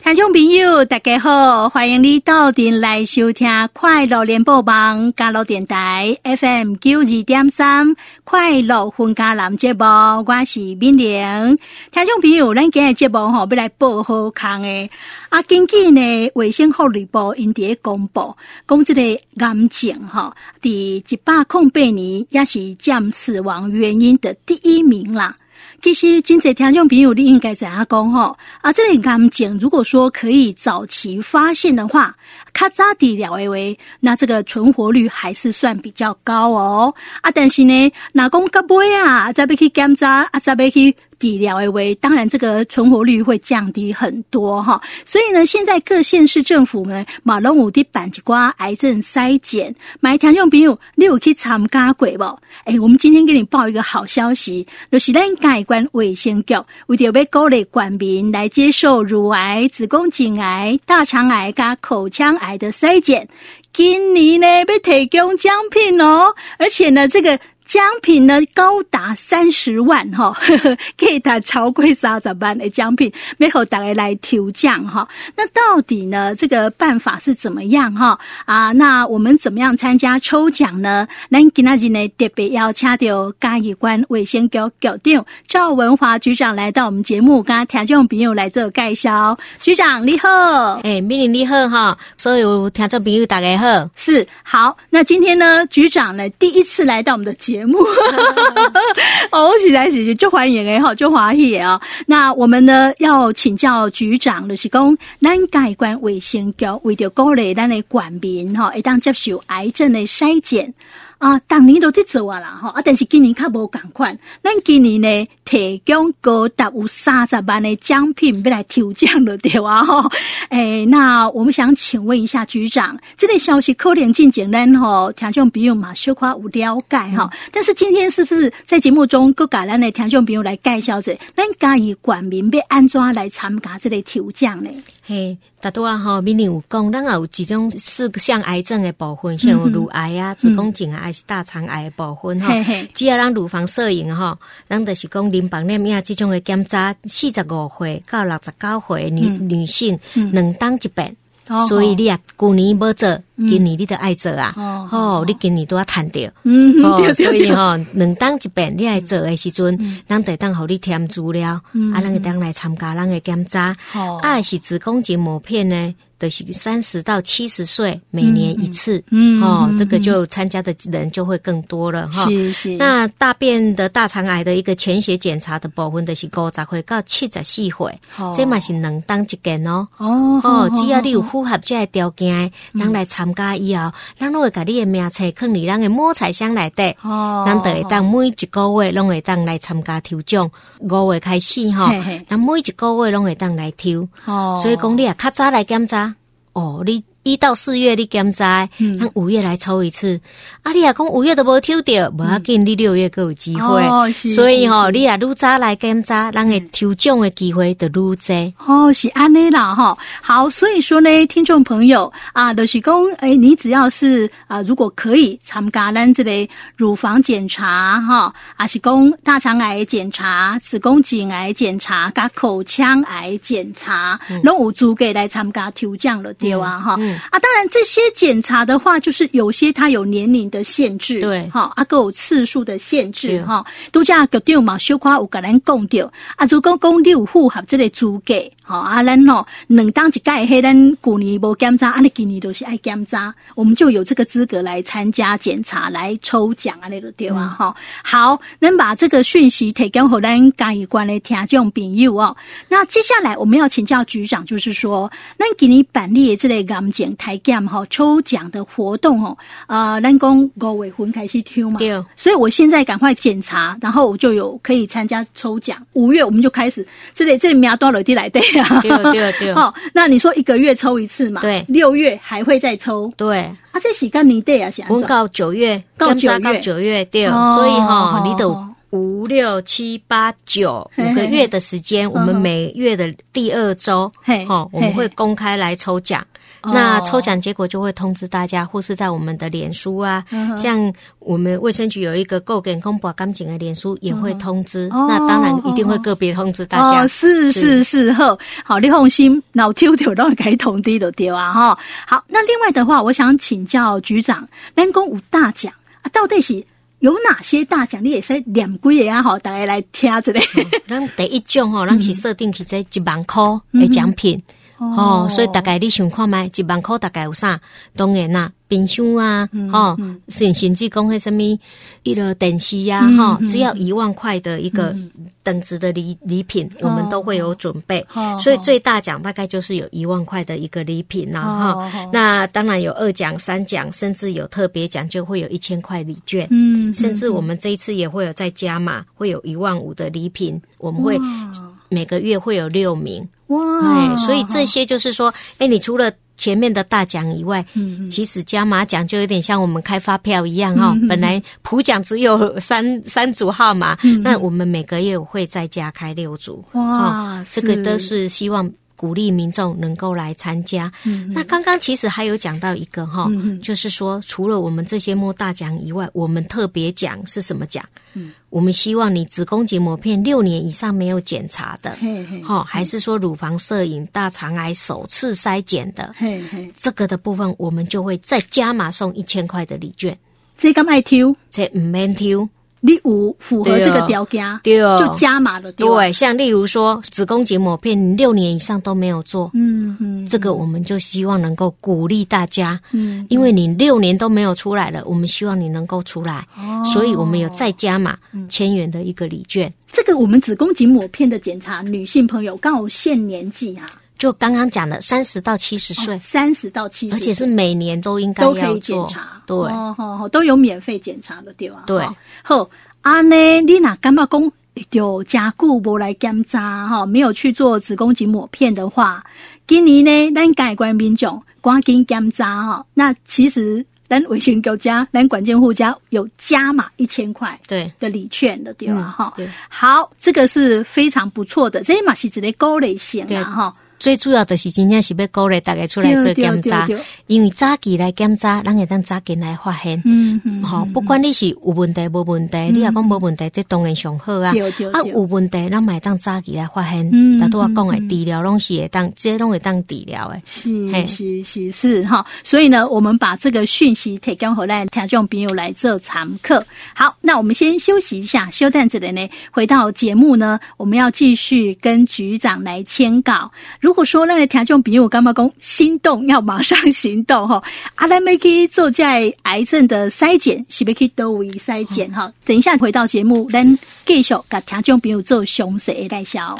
听众朋友，大家好，欢迎你到店来收听快乐联播网加乐电台 FM 九二点三快乐分家男节目，我是敏玲。听众朋友，咱今日节目吼要来报好康诶，啊，根据呢卫生福利部因伫公布，讲这个癌症吼，伫一百零八年也是占死亡原因的第一名啦。其实，真济听众朋友，你应该知影讲吼，啊，这个癌症如果说可以早期发现的话，较早治疗的话，那这个存活率还是算比较高哦。啊，但是呢，哪讲个尾啊，再要去检查，啊，再要去。治疗的话，当然这个存活率会降低很多哈，所以呢，现在各县市政府呢，马龙武的板吉瓜癌症筛检，买听众朋友，你有去参加过不？哎，我们今天给你报一个好消息，就是咱台湾卫生局为着要鼓励国民来接受乳癌、子宫颈癌、大肠癌加口腔癌的筛检，今年呢要提供奖品哦，而且呢，这个。奖品呢高达三十万哈，可以达超过三十万的奖品，没有大家来抽奖哈。那到底呢这个办法是怎么样哈？啊，那我们怎么样参加抽奖呢？咱今天呢特别邀请到嘉义关卫生局局长赵文华局长来到我们节目，跟听众朋友来做介绍。局长你好，哎，敏玲你好哈，所有听众朋友大家好，是好。那今天呢，局长呢第一次来到我们的节目。节目，哦，实在是就欢迎哎，好就欢喜哦。那我们呢要请教局长，就是讲咱改观卫生局为着鼓励咱的国民哈，一旦接受癌症的筛检。啊，当年都在做啊啦，哈啊，但是今年较无共款。咱今年呢，提供高达有三十万的奖品要来抽奖了，对哇哈。诶，那我们想请问一下局长，这类消息可能真简单吼，听众朋友嘛小可有了解哈。但是今天是不是在节目中各家咱的听众朋友来介绍者，咱嘉义县民要安怎来参加这类抽奖呢？嘿，大多啊哈，敏玲有讲，咱有几种四项癌症的部分，像乳癌啊、子宫颈癌还是大肠癌的部分哈。只要咱乳房摄影哈，咱就是讲淋巴黏液这种的检查，四十五岁到六十九岁女、嗯、女性两当一遍。所以你啊，旧年要做，今年你都爱做啊。哦，哦你今年都要谈掉。嗯，哦，所以哈，两当一遍你爱做的时阵，咱得当互你填资料，嗯、啊，咱个当来参加咱个检查。哦，啊是子宫颈膜片呢。的是三十到七十岁，每年一次，嗯，哦，这个就参加的人就会更多了哈。是是。那大便的大肠癌的一个潜血检查的部分，就是五十岁到七十四岁，这嘛是两当一件哦。哦哦，只要你有符合这个条件，咱来参加以后，咱拢会把你的名册放伫咱的摸彩箱内底。哦，咱会当每一个月拢会当来参加抽奖，五月开始哈，咱每一个月拢会当来抽。哦，所以讲你啊，较早来检查。哦，你。一到四月你检查，咱五月来抽一次。啊，你啊讲五月都无抽到，无要紧，你六月更有机会。哦所以吼，你啊愈早来检查，咱个抽奖的机会就愈多。哦，是安尼啦哈。好，所以说呢，听众朋友啊，就是讲，诶，你只要是啊，如果可以参加咱这类乳房检查哈，啊是讲大肠癌检查、子宫颈癌检查、加口腔癌检查，拢有资格来参加抽奖了，对啊哈。啊，当然这些检查的话，就是有些它有年龄的限制，对，哈，啊，各有次数的限制，哈，都这样个掉嘛，小可有个人讲掉，啊，如果讲你有符合这个资格，好，啊，咱喏，两当一届黑咱旧年无检查，啊，你今年都是爱检查，我们就有这个资格来参加检查，来抽奖啊，那个对吧？哈，好，能把这个讯息提供给咱嘉义县的听众朋友哦。那接下来我们要请教局长，就是说，那给你板栗的这类癌症台检哈抽奖的活动哦，啊，咱讲五月份开始抽嘛，对，所以我现在赶快检查，然后我就有可以参加抽奖。五月我们就开始，这里这里名多了的来对啊，对对对。哦，那你说一个月抽一次嘛？对，六月还会再抽。对，啊，这时间你对啊，想。我到九月，到九月，九月对，所以哈，你都。五六七八九五个月的时间，我们每月的第二周，哦，我们会公开来抽奖。那抽奖结果就会通知大家，或是在我们的脸书啊，像我们卫生局有一个够健康保干净的脸书也会通知。那当然一定会个别通知大家。是是是，好，好，你放心，老丢丢都会给通知的丢啊哈。好，那另外的话，我想请教局长，人工有大奖啊，到底是？有哪些大奖？你也是两个月啊，吼，大家来听一下。咱第一种吼，咱是设定起在一万块的奖品。哦，所以大概你想看卖，一万块大概有啥？当然啦，冰箱啊，哦，甚甚至讲迄什么一个电视呀，哈，只要一万块的一个等值的礼礼品，我们都会有准备。所以最大奖大概就是有一万块的一个礼品啦，哈。那当然有二奖、三奖，甚至有特别奖，就会有一千块礼券。嗯，甚至我们这一次也会有再加码，会有一万五的礼品，我们会每个月会有六名。哇，哎，所以这些就是说，哎，你除了前面的大奖以外，嗯，其实加码奖就有点像我们开发票一样哈。本来普奖只有三三组号码，那我们每个月会再加开六组。哇，这个都是希望鼓励民众能够来参加。那刚刚其实还有讲到一个哈，就是说除了我们这些摸大奖以外，我们特别奖是什么奖？嗯。我们希望你子宫颈膜片六年以上没有检查的，哈，还是说乳房摄影、大肠癌首次筛检的，这个的部分我们就会再加码送一千块的礼券。这个爱挑，这唔免挑。你五符合这个条件，对，就加码了。对，像例如说子宫颈抹片，你六年以上都没有做，嗯嗯，这个我们就希望能够鼓励大家，嗯，因为你六年都没有出来了，我们希望你能够出来，哦，所以我们有再加码千元的一个礼券。这个我们子宫颈抹片的检查，女性朋友刚好限年纪哈。就刚刚讲的三十到七十岁，三十到七十，而且是每年都应该都可以检查，对，哦哦，都有免费检查的，对吧？对，好，阿呢，你那干嘛讲就加固不来检查哈，没有去做子宫颈抹片的话，今年呢，咱改观民众赶紧检查哈。那其实咱卫生局家，咱管监护家有加码一千块对。的礼券的，对吧？哈，对，好，这个是非常不错的，这嘛是一个高类型啊，哈。最主要的是真正是要鼓励大家出来做检查，因为早期来检查，咱会当早期来发现。嗯嗯，好，不管你是有问题无问题，你若讲无问题，这当然上好啊。啊，有问题，咱买当早期来发现。嗯，大多我讲的治疗拢是会当，这拢会当治疗的。是是是是哈，所以呢，我们把这个讯息提供回来，听众朋友来做常客。好，那我们先休息一下，休蛋子的呢，回到节目呢，我们要继续跟局长来签稿。如如果说那个听众朋友干嘛讲心动，要马上行动哈！阿兰没去做在癌症的筛检，是不去都为筛检哈？等一下回到节目，咱继续给听众朋友做详细的介绍。